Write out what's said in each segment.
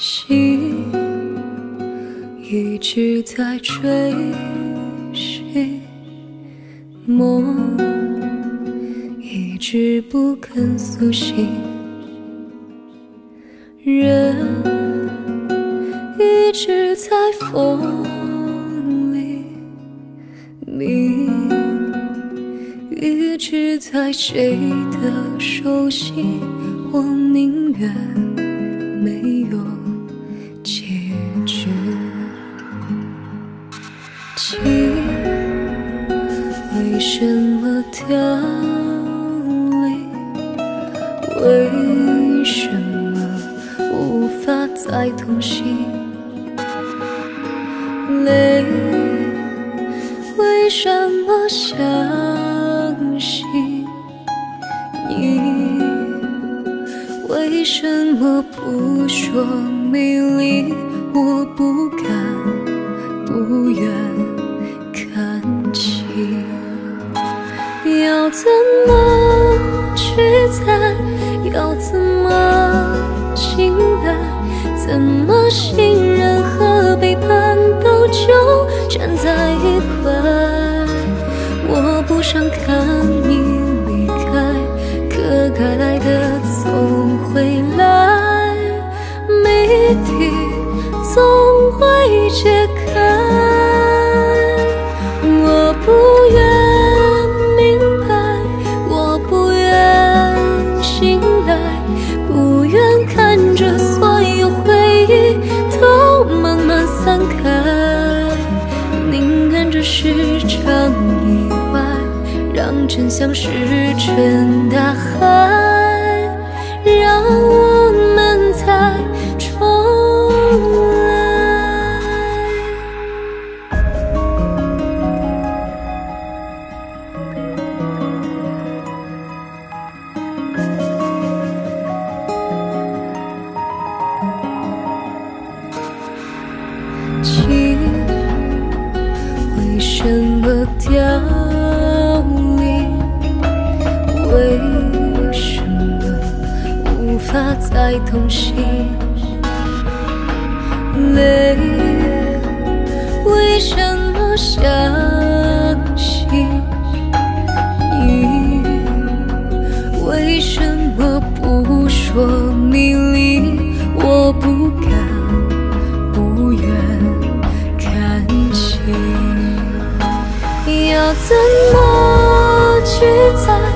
心一直在追寻梦，一直不肯苏醒。人一直在风里，命一直在谁的手心？我宁愿没有结局。情为什么凋零？为什么无法再同行？泪为什么相什么不说美丽？我不敢，不愿看清。要怎么去猜？要怎么信赖？怎么信任和背叛都纠缠在一块？我不想看解开。我不愿明白，我不愿醒来，不愿看着所有回忆都慢慢散开，宁愿这是场意外，让真相石沉大海，无法再同行？泪为什么相信你？为什么不说迷离？我不敢。不愿看清，要怎么去猜？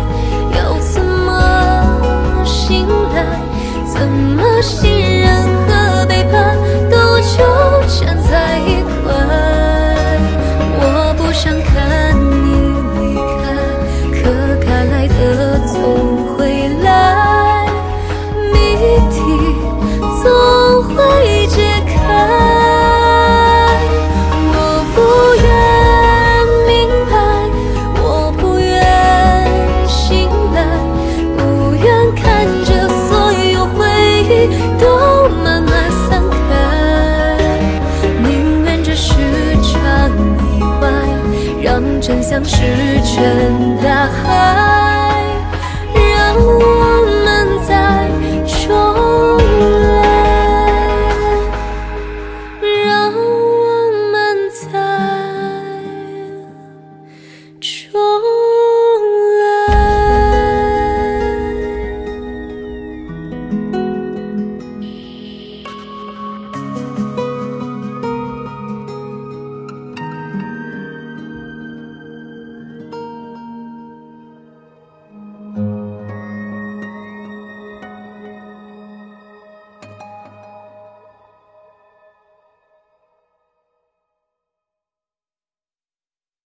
真相石沉大海让我